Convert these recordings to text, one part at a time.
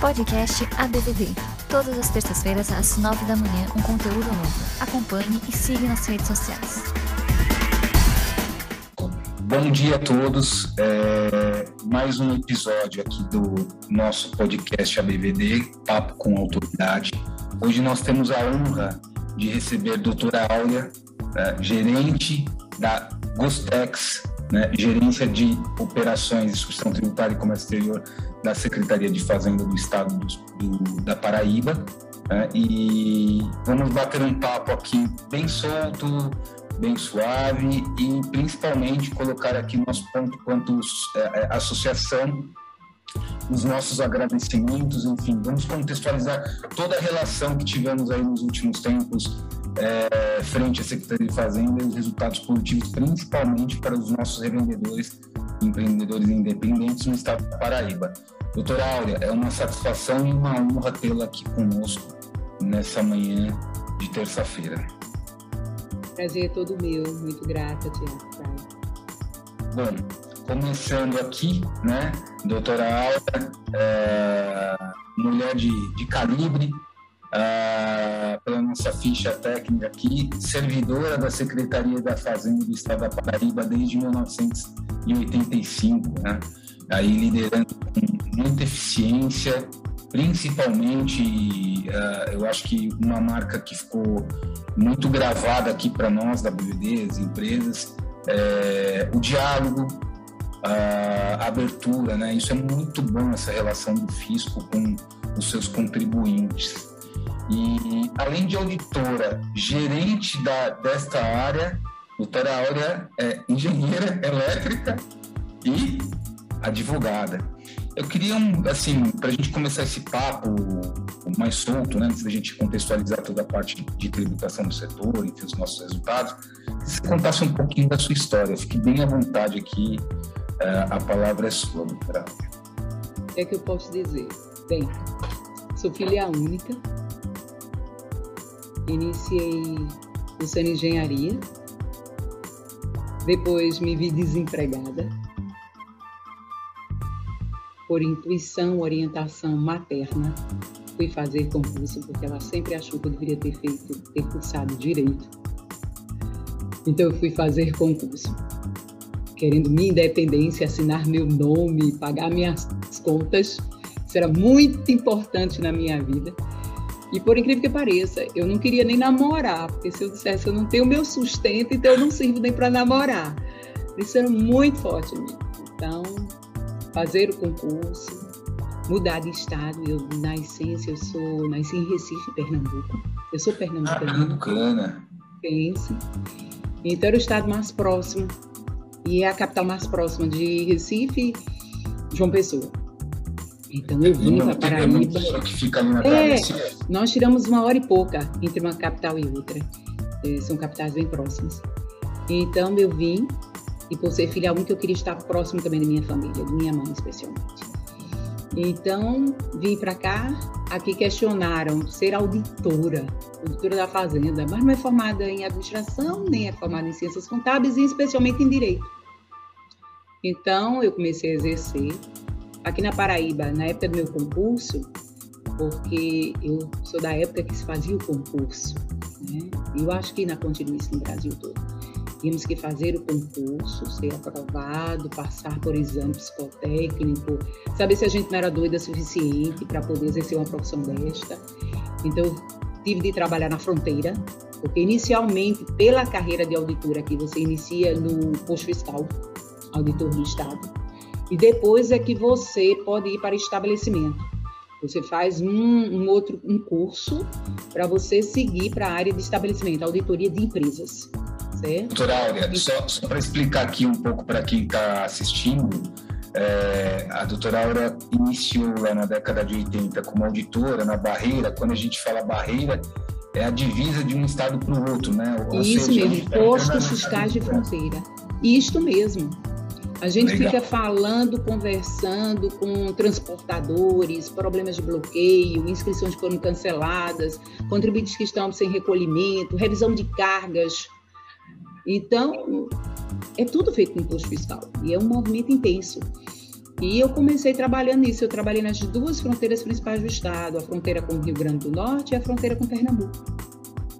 Podcast ABVD. Todas as terças-feiras, às nove da manhã, um conteúdo novo. Acompanhe e siga nas redes sociais. Bom dia a todos. É, mais um episódio aqui do nosso podcast ABVD, Papo com Autoridade. Hoje nós temos a honra de receber a doutora Áurea, é, gerente da Gostex, né, gerência de operações substituição tributária e comércio exterior da Secretaria de Fazenda do Estado do, do, da Paraíba. Né, e vamos bater um papo aqui bem solto, bem suave e principalmente colocar aqui nosso ponto quanto é, é, associação os nossos agradecimentos, enfim, vamos contextualizar toda a relação que tivemos aí nos últimos tempos é, frente à Secretaria de Fazenda e os resultados positivos, principalmente para os nossos revendedores, empreendedores independentes no estado do Paraíba. Doutora Áurea, é uma satisfação e uma honra tê-la aqui conosco nessa manhã de terça-feira. Prazer é todo meu, muito grata, Tiago. Bom, começando aqui, né, doutora Áurea, é, mulher de, de calibre, ah, pela nossa ficha técnica aqui, servidora da Secretaria da Fazenda do Estado da Paraíba desde 1985, né? aí liderando com muita eficiência, principalmente, uh, eu acho que uma marca que ficou muito gravada aqui para nós, da BBD, as empresas, é, o diálogo, a abertura, né? Isso é muito bom, essa relação do fisco com os seus contribuintes. E, além de auditora, gerente da, desta área, doutora Áurea é engenheira elétrica e advogada. Eu queria, assim, para a gente começar esse papo mais solto, né, antes da gente contextualizar toda a parte de tributação do setor, e os nossos resultados, que você contasse um pouquinho da sua história. Fique bem à vontade aqui, é, a palavra é sua, doutora Áurea. O que é que eu posso dizer? Bem, sou filha única, iniciei cursando engenharia, depois me vi desempregada, por intuição, orientação materna, fui fazer concurso, porque ela sempre achou que eu deveria ter feito, ter cursado direito. Então eu fui fazer concurso, querendo minha independência, assinar meu nome, pagar minhas contas. Isso era muito importante na minha vida. E por incrível que pareça, eu não queria nem namorar, porque se eu dissesse eu não tenho meu sustento, então eu não sirvo nem para namorar. Isso era muito forte em mim. Então, fazer o concurso, mudar de estado, eu na essência eu sou nasci em Recife, Pernambuco. Eu sou pernambucana. Pernambucana. Pense. Então era o estado mais próximo e é a capital mais próxima de Recife, João Pessoa. Então eu vim para Paraíba. Que fica ali na é, nós tiramos uma hora e pouca entre uma capital e outra. É, são capitais bem próximas. Então eu vim e por ser filha única eu queria estar próximo também da minha família, da minha mãe especialmente. Então vim para cá. Aqui questionaram ser auditora, auditora da fazenda, mas não é formada em administração nem é formada em ciências contábeis e especialmente em direito. Então eu comecei a exercer aqui na Paraíba, na época do meu concurso, porque eu sou da época que se fazia o concurso, né? eu acho que na continuista no Brasil todo. Tínhamos que fazer o concurso, ser aprovado, passar por exame psicotécnico, saber se a gente não era doida o suficiente para poder exercer uma profissão desta. Então, tive de trabalhar na fronteira, porque inicialmente, pela carreira de auditora aqui, você inicia no posto fiscal, auditor do Estado, e depois é que você pode ir para estabelecimento. Você faz um, um outro um curso para você seguir para a área de estabelecimento, auditoria de empresas. Certo? Doutora Áurea, só, só para explicar aqui um pouco para quem está assistindo, é, a doutora Aura iniciou lá na década de 80 como auditora na barreira. Quando a gente fala barreira, é a divisa de um estado para o outro, né? Ou Isso seja, mesmo, postos fiscais de fronteira. Isto mesmo. A gente Legal. fica falando, conversando com transportadores, problemas de bloqueio, inscrições que foram canceladas, contribuintes que estão sem recolhimento, revisão de cargas. Então, é tudo feito com imposto fiscal e é um movimento intenso. E eu comecei trabalhando nisso. Eu trabalhei nas duas fronteiras principais do estado, a fronteira com o Rio Grande do Norte e a fronteira com Pernambuco.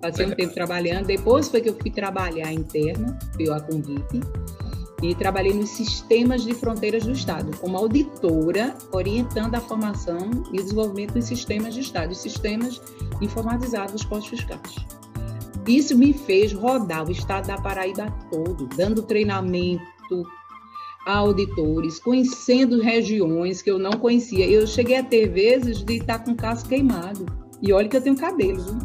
Passei um tempo trabalhando. Depois foi que eu fui trabalhar interna, eu a convite, e trabalhei nos sistemas de fronteiras do Estado, como auditora, orientando a formação e desenvolvimento dos sistemas de Estado, sistemas informatizados dos postos fiscais. Isso me fez rodar o Estado da Paraíba todo, dando treinamento a auditores, conhecendo regiões que eu não conhecia. Eu cheguei a ter vezes de estar com o casco queimado. E olha que eu tenho cabelo, viu?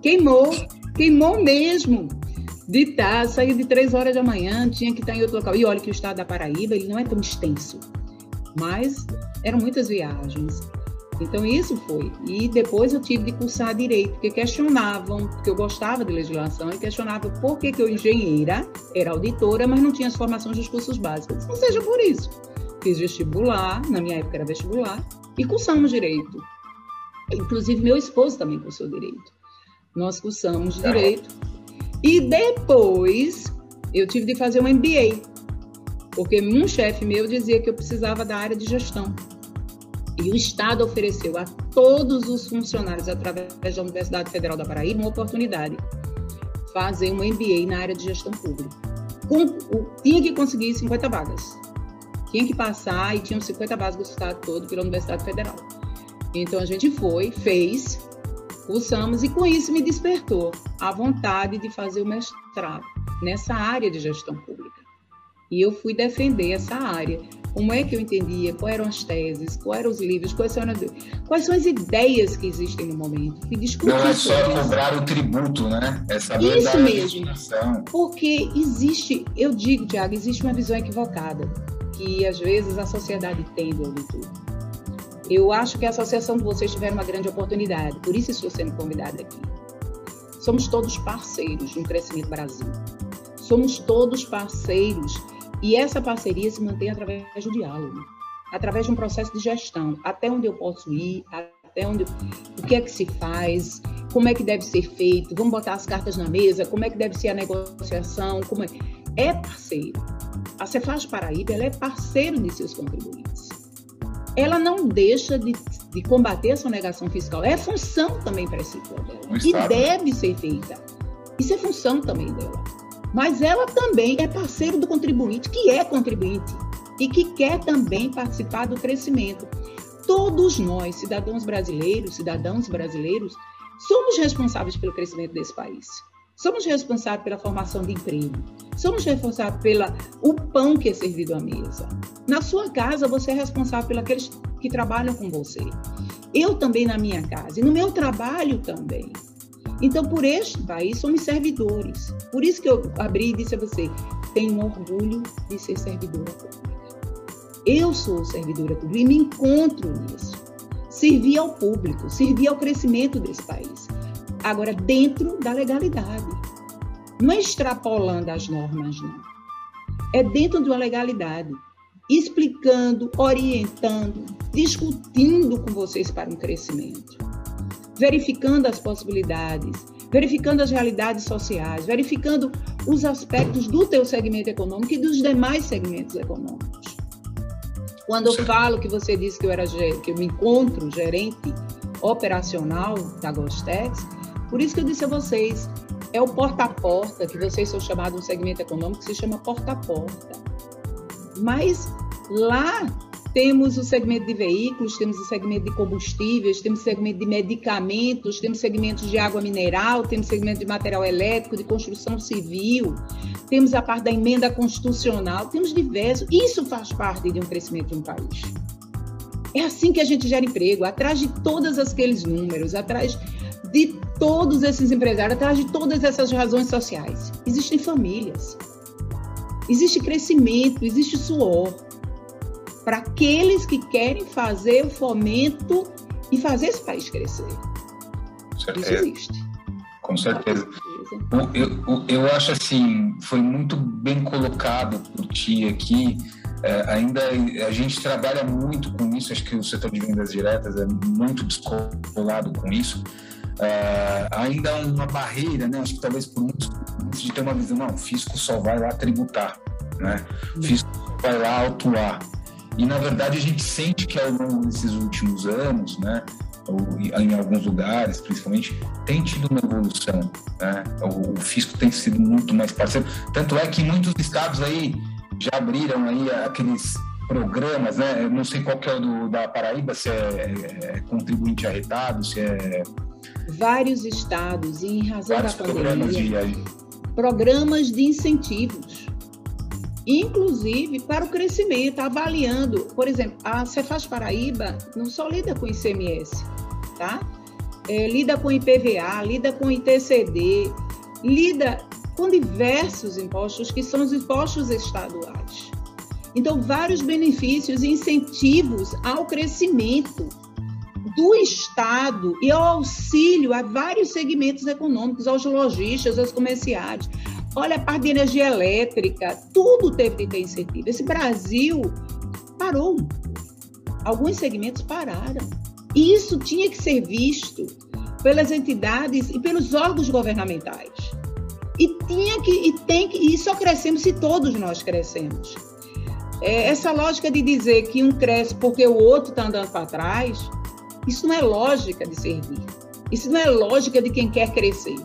Queimou, queimou mesmo de tá, sair de três horas da manhã, tinha que estar em outro local. E olha que o estado da Paraíba ele não é tão extenso, mas eram muitas viagens. Então isso foi. E depois eu tive de cursar direito, porque questionavam, porque eu gostava de legislação e questionavam por que, que eu, engenheira, era auditora, mas não tinha as formações dos cursos básicos. Não seja por isso. Fiz vestibular, na minha época era vestibular, e cursamos direito. Inclusive, meu esposo também cursou direito. Nós cursamos direito e depois eu tive de fazer um MBA, porque um chefe meu dizia que eu precisava da área de gestão. E o Estado ofereceu a todos os funcionários, através da Universidade Federal da Paraíba, uma oportunidade fazer um MBA na área de gestão pública. Com, tinha que conseguir 50 vagas. Tinha que passar e tinham 50 vagas do Estado todo pela Universidade Federal. Então a gente foi, fez, cursamos e com isso me despertou a vontade de fazer o mestrado nessa área de gestão pública. E eu fui defender essa área. Como é que eu entendia? Quais eram as teses? Quais eram os livros? Quais são, as, quais são as ideias que existem no momento? E discutir Não é só cobrar o tributo, né? É saber Isso mesmo. Porque existe, eu digo, Tiago, existe uma visão equivocada que às vezes a sociedade tem do auditor eu acho que a associação de vocês tiveram uma grande oportunidade, por isso estou sendo convidada aqui. Somos todos parceiros no Crescimento Brasil. Somos todos parceiros e essa parceria se mantém através do diálogo, através de um processo de gestão, até onde eu posso ir, até onde o que é que se faz, como é que deve ser feito, vamos botar as cartas na mesa, como é que deve ser a negociação, como é, é parceiro. A Cefaz Paraíba é parceiro de seus contribuintes ela não deixa de, de combater a sonegação fiscal. É função também precípua dela. E deve ser feita. Isso é função também dela. Mas ela também é parceiro do contribuinte, que é contribuinte e que quer também participar do crescimento. Todos nós, cidadãos brasileiros, cidadãos brasileiros, somos responsáveis pelo crescimento desse país. Somos responsáveis pela formação de emprego. Somos responsáveis pelo o pão que é servido à mesa. Na sua casa, você é responsável pelos que trabalham com você. Eu também na minha casa. E no meu trabalho também. Então, por este país, somos servidores. Por isso que eu abri e disse a você: tenho orgulho de ser servidora pública. Eu sou servidora pública e me encontro nisso. Servir ao público, servir ao crescimento desse país. Agora, dentro da legalidade. Não é extrapolando as normas, não. É dentro de uma legalidade. Explicando, orientando, discutindo com vocês para um crescimento. Verificando as possibilidades, verificando as realidades sociais, verificando os aspectos do teu segmento econômico e dos demais segmentos econômicos. Quando eu falo que você disse que eu era que eu me encontro gerente operacional da Gostex, por isso que eu disse a vocês, é o porta a porta, que vocês são chamados um segmento econômico que se chama porta a porta. Mas lá temos o segmento de veículos, temos o segmento de combustíveis, temos o segmento de medicamentos, temos segmentos de água mineral, temos segmento de material elétrico, de construção civil, temos a parte da emenda constitucional, temos diversos. Isso faz parte de um crescimento de um país. É assim que a gente gera emprego, atrás de todos aqueles números, atrás de todos esses empresários, atrás de todas essas razões sociais. Existem famílias, existe crescimento, existe suor. Para aqueles que querem fazer o fomento e fazer esse país crescer. Isso existe. Com certeza. Eu, eu, eu acho assim, foi muito bem colocado por ti aqui. É, ainda a gente trabalha muito com isso, acho que o setor de vendas diretas é muito descolado com isso é, ainda uma barreira, né? Acho que talvez por muitos, de ter uma visão, não, o fisco só vai lá tributar, né? O fisco vai lá autuar. E, na verdade, a gente sente que ao longo desses últimos anos, né, em alguns lugares, principalmente, tem tido uma evolução. Né? O, o, fisco tem sido muito mais parceiro. Tanto é que muitos estados aí já abriram aí aqueles programas, né? Eu não sei qual que é o do, da Paraíba, se é, é, é contribuinte arretado, se é... Vários estados, e em razão Vários da pandemia, programas de... programas de incentivos inclusive para o crescimento, avaliando. Por exemplo, a Cefaz Paraíba não só lida com ICMS, tá? É, lida com IPVA, lida com ITCD, lida com diversos impostos que são os impostos estaduais. Então, vários benefícios e incentivos ao crescimento do Estado e ao auxílio a vários segmentos econômicos, aos lojistas, aos comerciários. Olha, a parte de energia elétrica, tudo teve que ter incentivo. Esse Brasil parou. Alguns segmentos pararam. E isso tinha que ser visto pelas entidades e pelos órgãos governamentais. E tinha que e tem que e só crescemos se todos nós crescemos. É, essa lógica de dizer que um cresce porque o outro está andando para trás, isso não é lógica de servir. Isso não é lógica de quem quer crescer.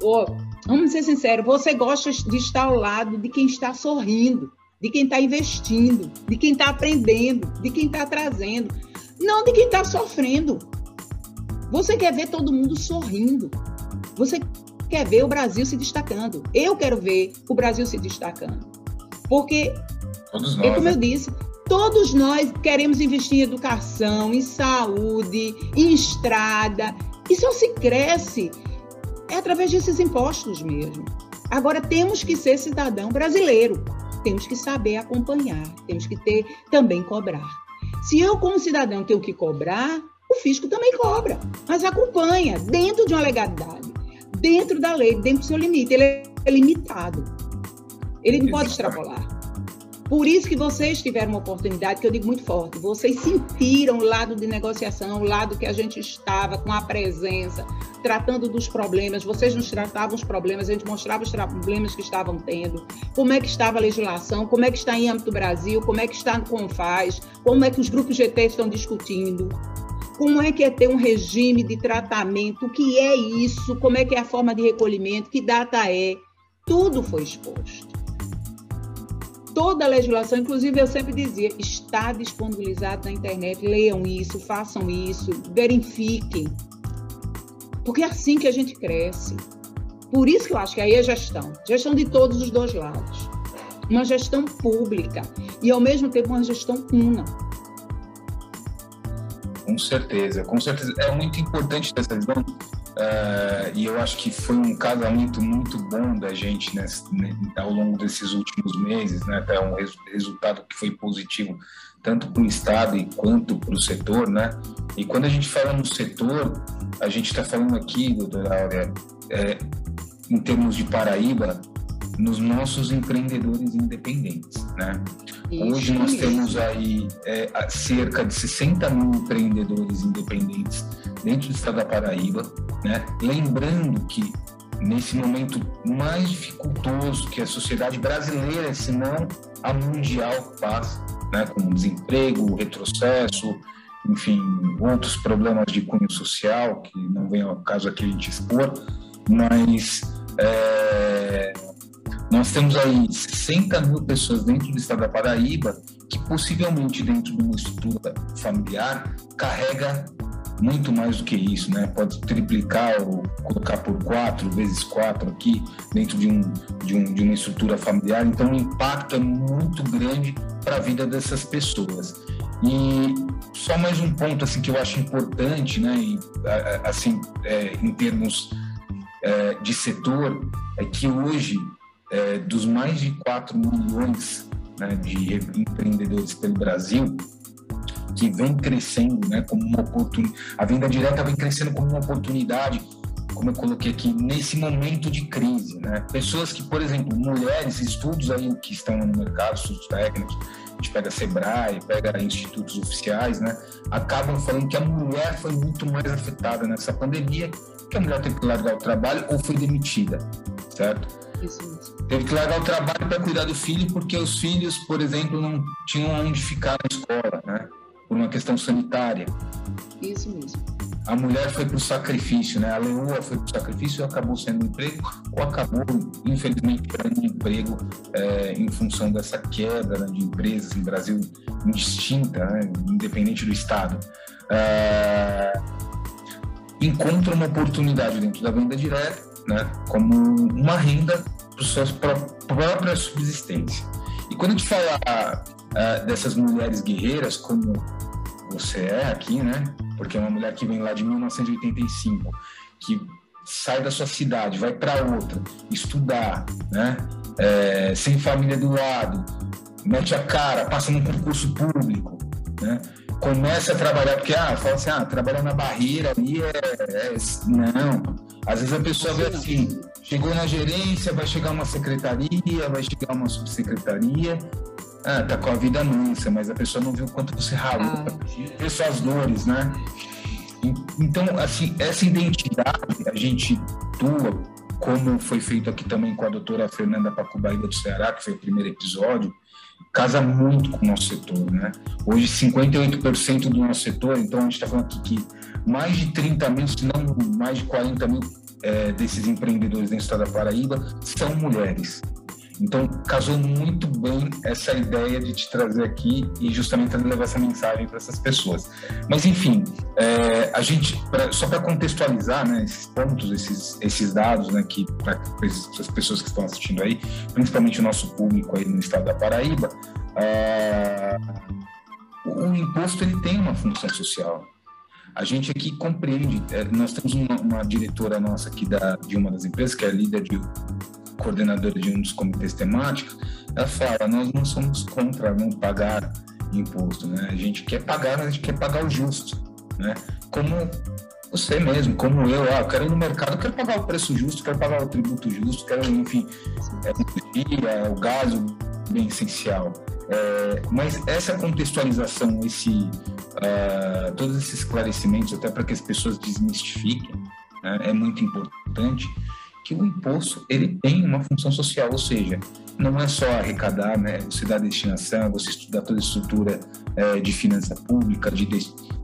Oh, vamos ser sinceros, você gosta de estar ao lado de quem está sorrindo, de quem está investindo, de quem está aprendendo, de quem está trazendo, não de quem está sofrendo. Você quer ver todo mundo sorrindo. Você quer ver o Brasil se destacando. Eu quero ver o Brasil se destacando. Porque, todos nós, é como né? eu disse, todos nós queremos investir em educação, em saúde, em estrada. E só se cresce é através desses impostos mesmo. Agora, temos que ser cidadão brasileiro. Temos que saber acompanhar. Temos que ter também cobrar. Se eu, como cidadão, tenho que cobrar, o fisco também cobra, mas acompanha dentro de uma legalidade, dentro da lei, dentro do seu limite. Ele é limitado. Ele não pode extrapolar. Por isso que vocês tiveram uma oportunidade, que eu digo muito forte, vocês sentiram o lado de negociação, o lado que a gente estava com a presença, tratando dos problemas, vocês nos tratavam os problemas, a gente mostrava os problemas que estavam tendo, como é que estava a legislação, como é que está em âmbito Brasil, como é que está no Confaz, como é que os grupos GT estão discutindo, como é que é ter um regime de tratamento, o que é isso, como é que é a forma de recolhimento, que data é, tudo foi exposto toda a legislação, inclusive eu sempre dizia, está disponibilizado na internet, leiam isso, façam isso, verifiquem. Porque é assim que a gente cresce. Por isso que eu acho que aí é gestão, gestão de todos os dois lados. Uma gestão pública e ao mesmo tempo uma gestão una. Com certeza, com certeza. É muito importante essa visão Uh, e eu acho que foi um casamento muito bom da gente né, ao longo desses últimos meses, né, até um res, resultado que foi positivo tanto para o Estado quanto para o setor. Né? E quando a gente fala no setor, a gente está falando aqui, doutora Áurea, é, em termos de Paraíba, nos nossos empreendedores independentes. Né? Hoje nós temos aí é, cerca de 60 mil empreendedores independentes dentro do estado da Paraíba, né? lembrando que nesse momento mais dificultoso que a sociedade brasileira, se não a mundial passa, né? com desemprego, retrocesso, enfim, outros problemas de cunho social, que não vem ao caso aqui a gente expor, mas é, nós temos aí 60 mil pessoas dentro do estado da Paraíba que possivelmente dentro de uma estrutura familiar carrega muito mais do que isso, né? Pode triplicar ou colocar por quatro vezes quatro aqui dentro de, um, de, um, de uma estrutura familiar. Então, o impacto é muito grande para a vida dessas pessoas. E só mais um ponto assim que eu acho importante, né? E, assim, é, em termos é, de setor, é que hoje é, dos mais de 4 milhões né, de empreendedores pelo Brasil, que vem crescendo né, como uma oportunidade, a venda direta vem crescendo como uma oportunidade, como eu coloquei aqui, nesse momento de crise. Né? Pessoas que, por exemplo, mulheres, estudos aí que estão no mercado, estudos técnicos, a gente pega Sebrae, pega institutos oficiais, né, acabam falando que a mulher foi muito mais afetada nessa pandemia, que a mulher teve que largar o trabalho ou foi demitida, certo? Isso Teve que largar o trabalho para cuidar do filho, porque os filhos, por exemplo, não tinham onde ficar na escola, né? Por uma questão sanitária. Isso mesmo. A mulher foi para o sacrifício, né? A leoa foi para o sacrifício e acabou sendo emprego, ou acabou, infelizmente, perdendo emprego é, em função dessa queda né, de empresas no Brasil indistinta, né? independente do Estado. É, encontra uma oportunidade dentro da venda direta, né? Como uma renda para sua própria subsistência. E quando a gente fala uh, dessas mulheres guerreiras, como você é aqui, né? Porque é uma mulher que vem lá de 1985, que sai da sua cidade, vai para outra, estudar, né? É, sem família do lado, mete a cara, passa num concurso público, né? Começa a trabalhar, porque, ah, fala assim, ah, trabalhar na barreira ali é, é... Não, às vezes a pessoa vê assim, chegou na gerência, vai chegar uma secretaria, vai chegar uma subsecretaria, ah, tá com a vida mansa, mas a pessoa não viu o quanto você ralou, ah. suas dores, né? Então, assim, essa identidade a gente tua, como foi feito aqui também com a doutora Fernanda Pacubaíba do Ceará, que foi o primeiro episódio, casa muito com o nosso setor, né? Hoje, 58% do nosso setor, então a gente está falando aqui que mais de 30 mil, se não mais de 40 mil é, desses empreendedores dentro do estado da Paraíba são mulheres. Então, casou muito bem essa ideia de te trazer aqui e justamente levar essa mensagem para essas pessoas. Mas, enfim, é, a gente, pra, só para contextualizar né, esses pontos, esses, esses dados, né, que para as pessoas que estão assistindo aí, principalmente o nosso público aí no estado da Paraíba, é, o imposto ele tem uma função social. A gente aqui compreende, é, nós temos uma, uma, diretora nossa aqui da, de uma das empresas, que é líder de coordenadora de um dos comitês temáticos, ela fala, nós não somos contra não pagar imposto, né? A gente quer pagar, mas a gente quer pagar o justo, né? Como você mesmo, como eu, ah, eu quero ir no mercado, quero pagar o preço justo, quero pagar o tributo justo, quero, enfim, é, o gás, o bem essencial. É, mas essa contextualização, esse, uh, todos esses esclarecimentos, até para que as pessoas desmistifiquem, né, é muito importante, que o imposto ele tem uma função social, ou seja, não é só arrecadar, né? Você dá destinação, você estudar toda a estrutura é, de finança pública, de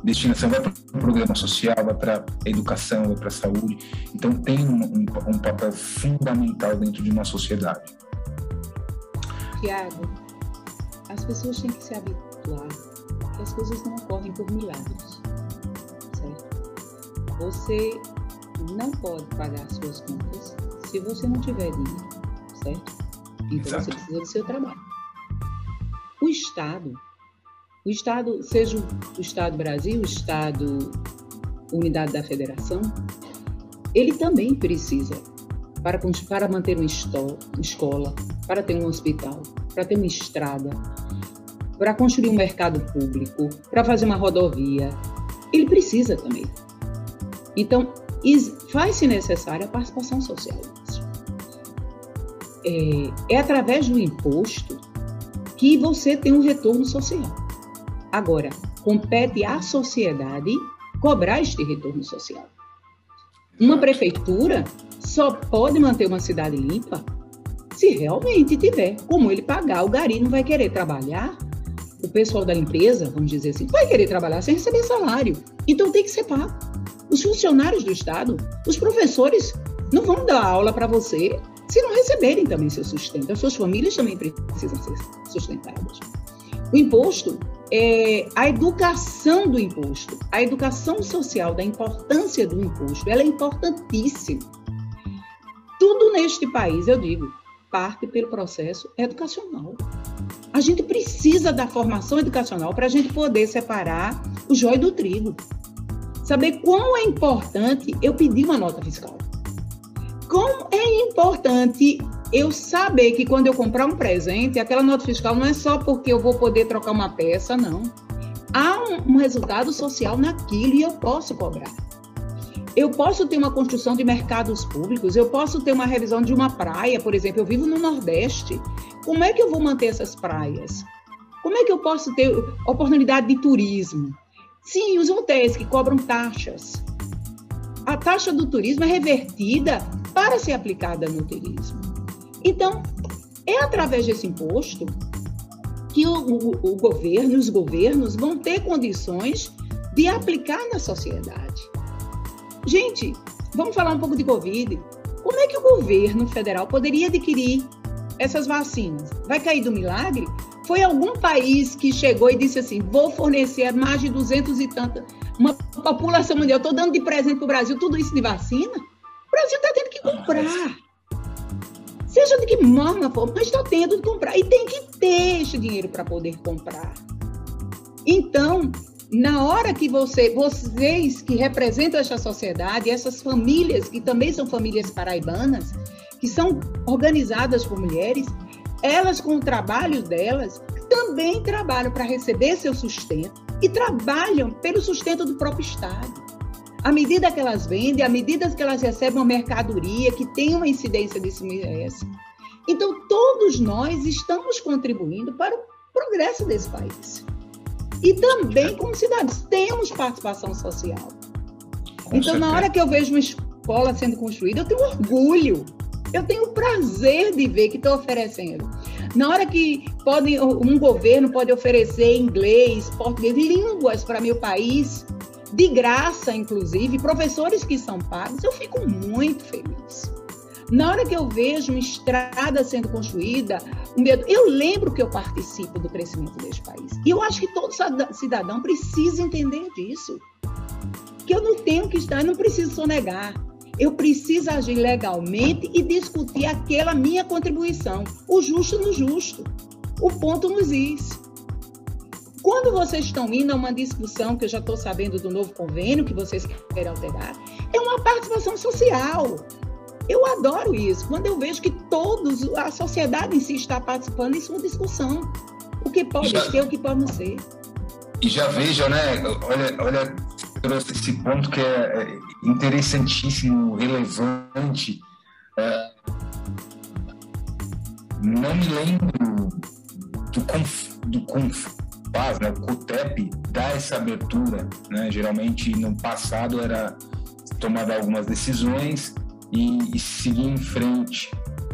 destinação vai para o programa social, vai para a educação, vai para a saúde. Então tem um, um, um, papel fundamental dentro de uma sociedade. Tiago, as pessoas têm que se habituar que as coisas não ocorrem por milagres, certo? Você não pode pagar suas contas se você não tiver dinheiro, certo? Então Exato. você precisa do seu trabalho. O Estado, o Estado, seja o Estado Brasil, o Estado Unidade da Federação, ele também precisa para, para manter uma escola, para ter um hospital, para ter uma estrada, para construir um mercado público, para fazer uma rodovia. Ele precisa também. Então, faz-se necessária a participação social. É, é através do imposto que você tem um retorno social. Agora, compete à sociedade cobrar este retorno social. Uma prefeitura só pode manter uma cidade limpa se realmente tiver como ele pagar. O gari não vai querer trabalhar, o pessoal da limpeza, vamos dizer assim, vai querer trabalhar sem receber salário. Então tem que ser pago os funcionários do Estado, os professores não vão dar aula para você se não receberem também seu sustento. As suas famílias também precisam ser sustentadas. O imposto é a educação do imposto, a educação social da importância do imposto, ela é importantíssima. Tudo neste país, eu digo, parte pelo processo educacional. A gente precisa da formação educacional para a gente poder separar o jóio do trigo saber quão é importante eu pedir uma nota fiscal. Como é importante eu saber que quando eu comprar um presente, aquela nota fiscal não é só porque eu vou poder trocar uma peça, não. Há um, um resultado social naquilo e eu posso cobrar. Eu posso ter uma construção de mercados públicos, eu posso ter uma revisão de uma praia, por exemplo, eu vivo no Nordeste. Como é que eu vou manter essas praias? Como é que eu posso ter oportunidade de turismo? Sim, os hotéis que cobram taxas. A taxa do turismo é revertida para ser aplicada no turismo. Então, é através desse imposto que o, o, o governo, os governos vão ter condições de aplicar na sociedade. Gente, vamos falar um pouco de Covid. Como é que o governo federal poderia adquirir essas vacinas? Vai cair do milagre? Foi algum país que chegou e disse assim: vou fornecer mais de 200 e tantas, uma população mundial, estou dando de presente para o Brasil tudo isso de vacina? O Brasil está tendo que comprar. Seja de que forma for, mas está tendo de comprar. E tem que ter esse dinheiro para poder comprar. Então, na hora que você, vocês que representam essa sociedade, essas famílias que também são famílias paraibanas, que são organizadas por mulheres, elas com o trabalho delas também trabalham para receber seu sustento e trabalham pelo sustento do próprio Estado. À medida que elas vendem, à medida que elas recebem uma mercadoria que tem uma incidência de ICMS. Então, todos nós estamos contribuindo para o progresso desse país. E também, como cidadãos, temos participação social. Com então, certeza. na hora que eu vejo uma escola sendo construída, eu tenho orgulho. Eu tenho o prazer de ver que estou oferecendo. Na hora que pode, um governo pode oferecer inglês, português, línguas para meu país, de graça, inclusive, professores que são pagos, eu fico muito feliz. Na hora que eu vejo uma estrada sendo construída, eu lembro que eu participo do crescimento deste país. E eu acho que todo cidadão precisa entender disso. Que eu não tenho que estar, eu não preciso sonegar. Eu preciso agir legalmente e discutir aquela minha contribuição. O justo no justo. O ponto nos is. Quando vocês estão indo a uma discussão, que eu já estou sabendo do novo convênio que vocês querem alterar, é uma participação social. Eu adoro isso, quando eu vejo que todos, a sociedade em si está participando, isso é uma discussão. O que pode já, ser, o que pode não ser. E já veja, né? Olha, olha trouxe esse ponto que é, é interessantíssimo, relevante. É, não me lembro do, conf, do Confaz, né? o COTEP dá essa abertura. Né? Geralmente, no passado, era tomada algumas decisões e, e seguir em frente.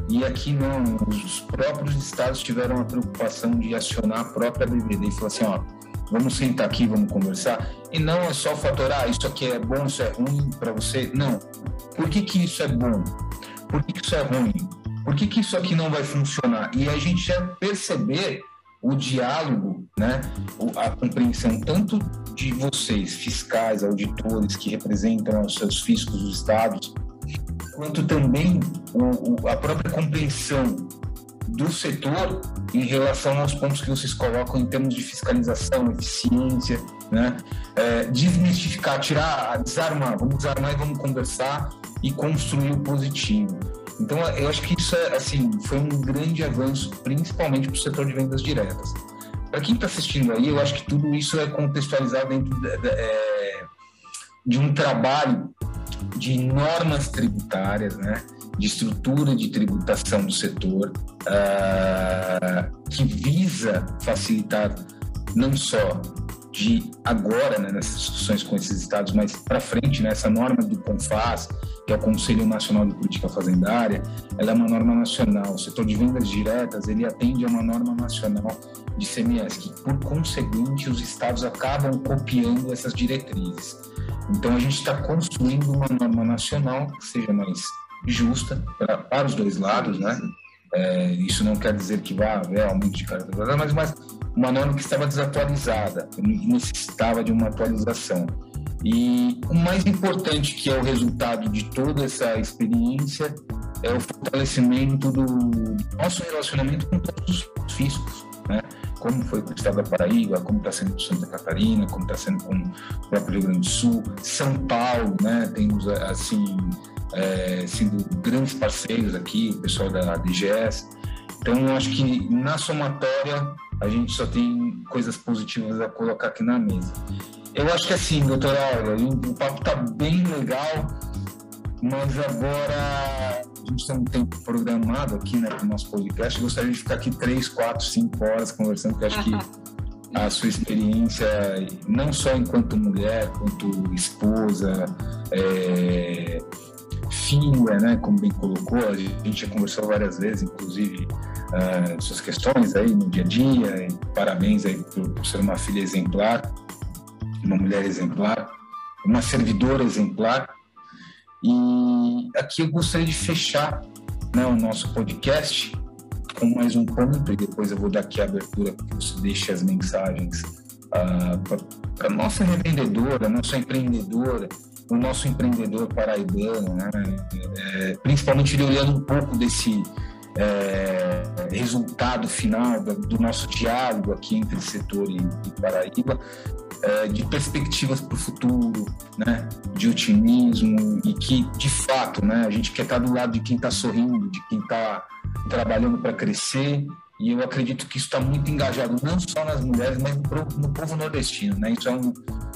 E aqui não, os próprios estados tiveram a preocupação de acionar a própria BBD e falar assim, ó, vamos sentar aqui, vamos conversar. E não é só fatorar, ah, isso aqui é bom, isso é ruim para você. Não. Por que, que isso é bom? Por que, que isso é ruim? Por que, que isso aqui não vai funcionar? E a gente já perceber o diálogo, né, a compreensão tanto de vocês, fiscais, auditores, que representam os seus fiscos dos estados, quanto também o, o, a própria compreensão do setor em relação aos pontos que vocês colocam em termos de fiscalização, eficiência, né? É, desmistificar, tirar, desarmar, vamos desarmar e vamos conversar e construir o positivo. Então, eu acho que isso é, assim, foi um grande avanço, principalmente para o setor de vendas diretas. Para quem está assistindo aí, eu acho que tudo isso é contextualizado dentro de, de, é, de um trabalho de normas tributárias, né? de estrutura de tributação do setor, uh, que visa facilitar não só de agora, né, nessas discussões com esses estados, mas para frente, né, essa norma do CONFAS, que é o Conselho Nacional de Política Fazendária, ela é uma norma nacional. O setor de vendas diretas, ele atende a uma norma nacional de CMS, que, por conseguinte, os estados acabam copiando essas diretrizes. Então, a gente está construindo uma norma nacional que seja mais justa pra, para os dois lados, né? É, isso não quer dizer que vá haver aumento de carga mas, mas uma norma que estava desatualizada, necessitava de uma atualização. E o mais importante que é o resultado de toda essa experiência é o fortalecimento do nosso relacionamento com todos os fiscos, né? Como foi com o estado da Paraíba, como está sendo com Santa Catarina, como está sendo com o próprio Rio Grande do Sul, São Paulo, né? Temos assim é, sendo grandes parceiros aqui, o pessoal da DGS. Então, eu acho que na somatória a gente só tem coisas positivas a colocar aqui na mesa. Eu acho que assim, doutora Olga, o papo está bem legal, mas agora a gente tem um tempo programado aqui né, para o nosso podcast. Eu gostaria de ficar aqui três, quatro, cinco horas conversando, porque acho que a sua experiência, não só enquanto mulher, quanto esposa, é, filha, né, como bem colocou, a gente já conversou várias vezes, inclusive, uh, suas questões aí no dia a dia, e parabéns aí por, por ser uma filha exemplar, uma mulher exemplar, uma servidora exemplar. E aqui eu gostaria de fechar né, o nosso podcast com mais um ponto, e depois eu vou dar aqui a abertura para que você deixe as mensagens uh, para a nossa revendedora, nossa empreendedora, o nosso empreendedor paraibano, né? É, principalmente ele olhando um pouco desse é, resultado final do, do, nosso diálogo aqui entre setor e, e Paraíba, é, de perspectivas para o futuro, né? de otimismo e que, de fato, né? a gente quer estar do lado de quem está sorrindo, de quem está trabalhando para crescer e eu acredito que isso está muito engajado não só nas mulheres, mas no, povo nordestino. Né? Isso é, um,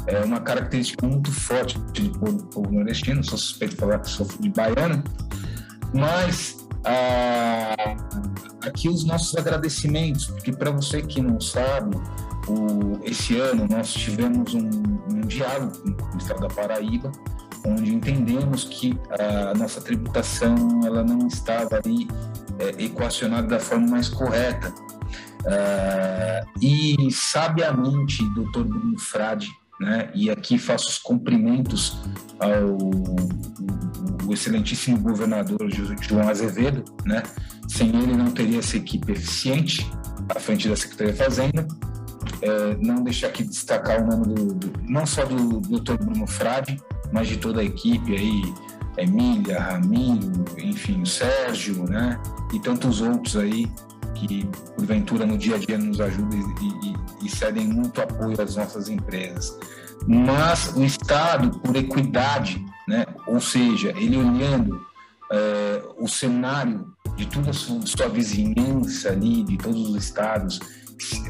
é, uma característica muito forte do povo, povo, nordestino. Sou suspeito de falar que sou de baiano, mas ah, aqui os nossos agradecimentos, porque para você que não sabe, o, esse ano nós tivemos um, um diálogo com o Estado da Paraíba, onde entendemos que a nossa tributação ela não estava ali é, equacionado da forma mais correta. Uh, e sabiamente, doutor Bruno Frade, né, e aqui faço os cumprimentos ao, ao excelentíssimo governador João Azevedo, né, sem ele não teria essa equipe eficiente à frente da Secretaria da Fazenda. É, não deixar aqui destacar o nome do, do não só do doutor Bruno Frade, mas de toda a equipe aí, Emília, Ramiro, enfim, Sérgio, né? E tantos outros aí que, porventura, no dia a dia nos ajudam e, e, e cedem muito apoio às nossas empresas. Mas o Estado, por equidade, né? Ou seja, ele olhando é, o cenário de toda a sua, sua vizinhança ali, de todos os estados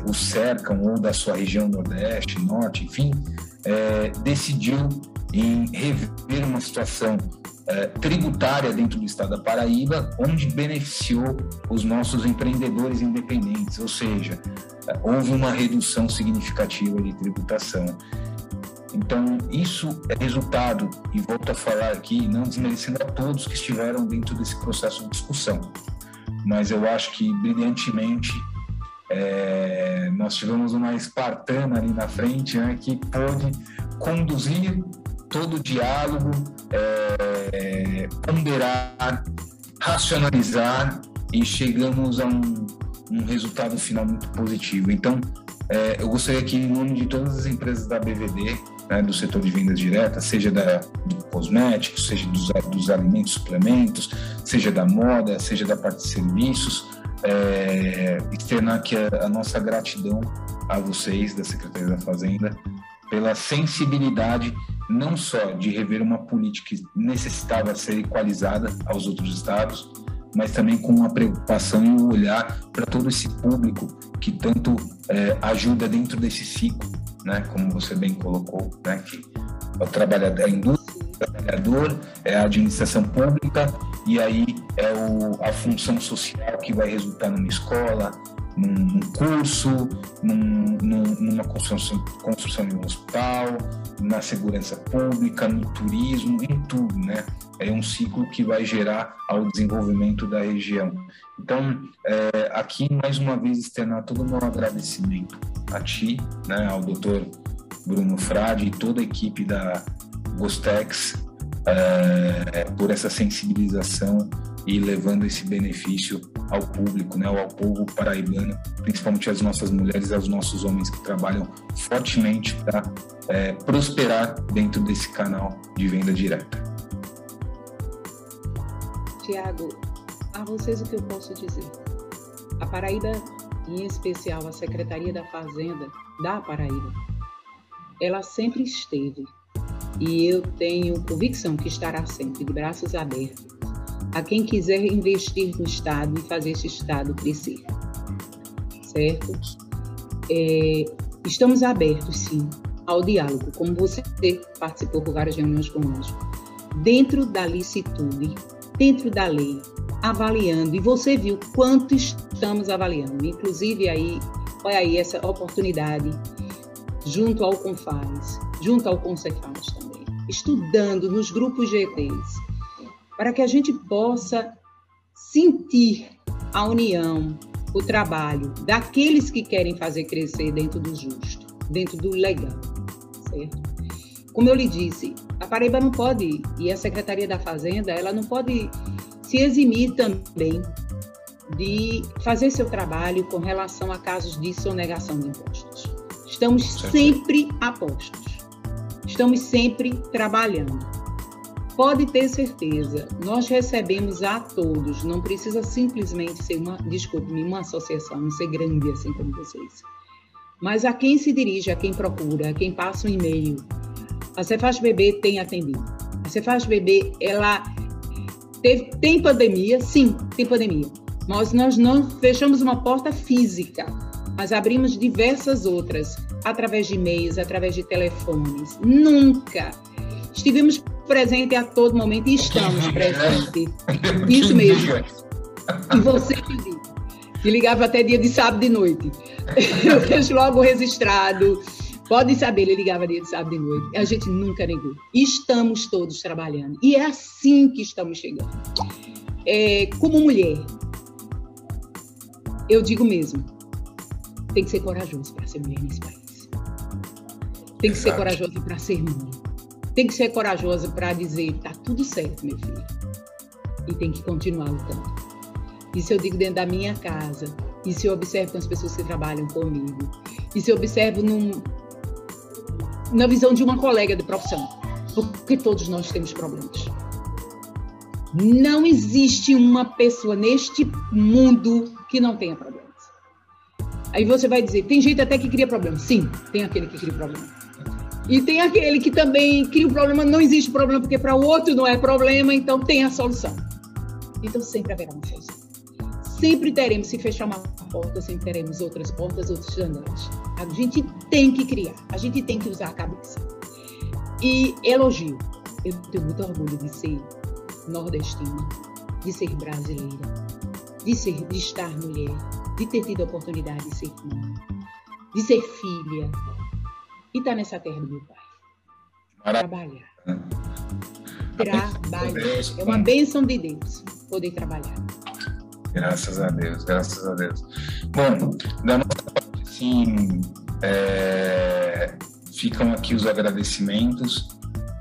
o cercam, ou da sua região Nordeste, Norte, enfim, é, decidiu em rever uma situação é, tributária dentro do estado da Paraíba, onde beneficiou os nossos empreendedores independentes, ou seja, houve uma redução significativa de tributação. Então, isso é resultado, e volto a falar aqui, não desmerecendo a todos que estiveram dentro desse processo de discussão, mas eu acho que brilhantemente é, nós tivemos uma espartana ali na frente né, que pôde conduzir todo o diálogo, é, ponderar, racionalizar e chegamos a um, um resultado final muito positivo. Então, é, eu gostaria aqui, em nome de todas as empresas da BVD, né, do setor de vendas diretas, seja da, do cosmético, seja dos, dos alimentos suplementos, seja da moda, seja da parte de serviços, é, externar aqui a, a nossa gratidão a vocês da Secretaria da Fazenda pela sensibilidade não só de rever uma política que necessitava ser equalizada aos outros estados, mas também com uma preocupação e um olhar para todo esse público que tanto é, ajuda dentro desse ciclo, né, como você bem colocou, né, que é o trabalhador, a indústria, trabalhador, é a administração pública e aí é o, a função social que vai resultar numa escola, num, curso, num, numa construção, construção de um hospital, na segurança pública, no turismo, em tudo, né? É um ciclo que vai gerar ao desenvolvimento da região. Então, é, aqui mais uma vez externar todo o meu agradecimento a ti, né, ao doutor Bruno Frade e toda a equipe da Gostex é, por essa sensibilização e levando esse benefício ao público, né, ao povo paraibano, principalmente às nossas mulheres aos nossos homens que trabalham fortemente para é, prosperar dentro desse canal de venda direta. Tiago, a vocês o que eu posso dizer? A Paraíba, em especial a Secretaria da Fazenda da Paraíba, ela sempre esteve e eu tenho convicção que estará sempre de braços abertos a quem quiser investir no Estado e fazer esse Estado crescer. Certo? É, estamos abertos, sim, ao diálogo, como você participou por várias reuniões conosco, dentro da licitude, dentro da lei, avaliando, e você viu quanto estamos avaliando, inclusive aí, olha aí essa oportunidade, junto ao Confaz, junto ao Concefaz estudando nos grupos GTs, para que a gente possa sentir a união, o trabalho daqueles que querem fazer crescer dentro do justo, dentro do legal, certo? Como eu lhe disse, a Paraíba não pode, e a Secretaria da Fazenda, ela não pode se eximir também de fazer seu trabalho com relação a casos de sonegação de impostos. Estamos sempre a postos, estamos sempre trabalhando. Pode ter certeza, nós recebemos a todos, não precisa simplesmente ser uma, desculpe-me, uma associação, não ser grande assim como vocês. Mas a quem se dirige, a quem procura, a quem passa um e-mail, a Cefaz Bebê tem atendido. A Cefaz Bebê, ela teve, tem pandemia, sim, tem pandemia nós, nós não fechamos uma porta física, mas abrimos diversas outras, através de e-mails, através de telefones. Nunca estivemos presentes a todo momento e estamos presentes. Isso mesmo. E você que ligava até dia de sábado de noite. Eu deixo logo registrado. Pode saber, ele ligava dia de sábado de noite. A gente nunca negou. Estamos todos trabalhando. E é assim que estamos chegando. É, como mulher, eu digo mesmo, tem que ser corajoso para ser mulher nesse país. Tem que ser corajoso para ser mãe. Tem que ser corajosa para dizer, tá tudo certo, meu filho. E tem que continuar lutando. Isso eu digo dentro da minha casa. Isso eu observo com as pessoas que trabalham comigo. Isso eu observo num, na visão de uma colega de profissão. Porque todos nós temos problemas. Não existe uma pessoa neste mundo que não tenha problemas. Aí você vai dizer, tem gente até que cria problema. Sim, tem aquele que cria problema. E tem aquele que também cria um problema, não existe problema, porque para o outro não é problema, então tem a solução. Então sempre haverá uma solução. Sempre teremos, se fechar uma porta, sempre teremos outras portas, outros janelas. A gente tem que criar, a gente tem que usar a cabeça. E elogio. Eu tenho muito orgulho de ser nordestina, de ser brasileira, de, ser, de estar mulher, de ter tido a oportunidade de ser mãe, de ser filha e estar tá nessa terra do meu pai. Trabalhar. Trabalhar. É uma bênção de Deus poder trabalhar. Graças a Deus, graças a Deus. Bom, da nossa parte, sim, é, ficam aqui os agradecimentos.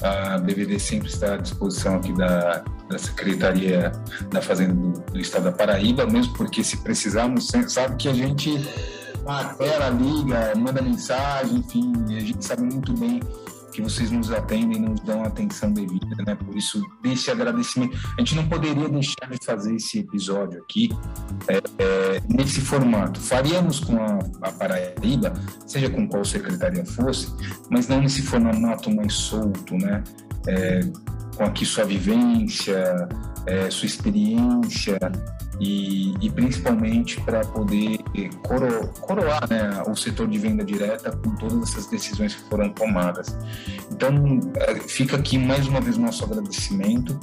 A BVD sempre está à disposição aqui da, da Secretaria da Fazenda do, do, Estado da Paraíba, mesmo porque se precisarmos, sabe que a gente apela, liga, manda mensagem, enfim, a gente sabe muito bem que vocês nos atendem, nos dão atenção devida, né? Por isso, desse agradecimento. A gente não poderia deixar de fazer esse episódio aqui é, é, nesse formato. Faríamos com a, a, Paraíba, seja com qual secretaria fosse, mas não nesse formato mais solto, né? É, com aqui sua vivência, é, sua experiência e, e principalmente para poder coro, coroar né, o setor de venda direta com todas essas decisões que foram tomadas. Então, é, fica aqui mais uma vez nosso agradecimento.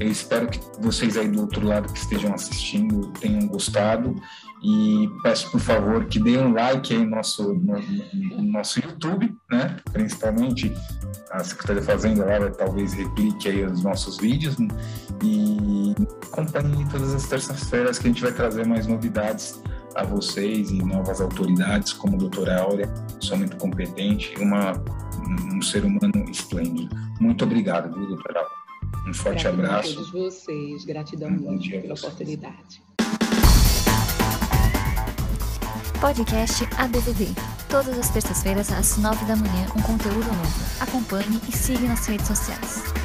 Eu espero que vocês aí do outro lado que estejam assistindo tenham gostado e peço, por favor, que dê um like aí no nosso, no, no nosso YouTube, né? Principalmente a Secretaria da Fazenda lá talvez replique aí os nossos vídeos e acompanhe todas as terças-feiras que a gente vai trazer mais novidades a vocês e novas autoridades, como a doutora Áurea, somente competente, uma, um ser humano esplêndido. Muito obrigado, viu, doutora Áurea? Um forte gratidão abraço. a todos vocês, gratidão um pela oportunidade. Podcast ABVD. Todas as terças-feiras, às nove da manhã, um conteúdo novo. Acompanhe e siga nas redes sociais.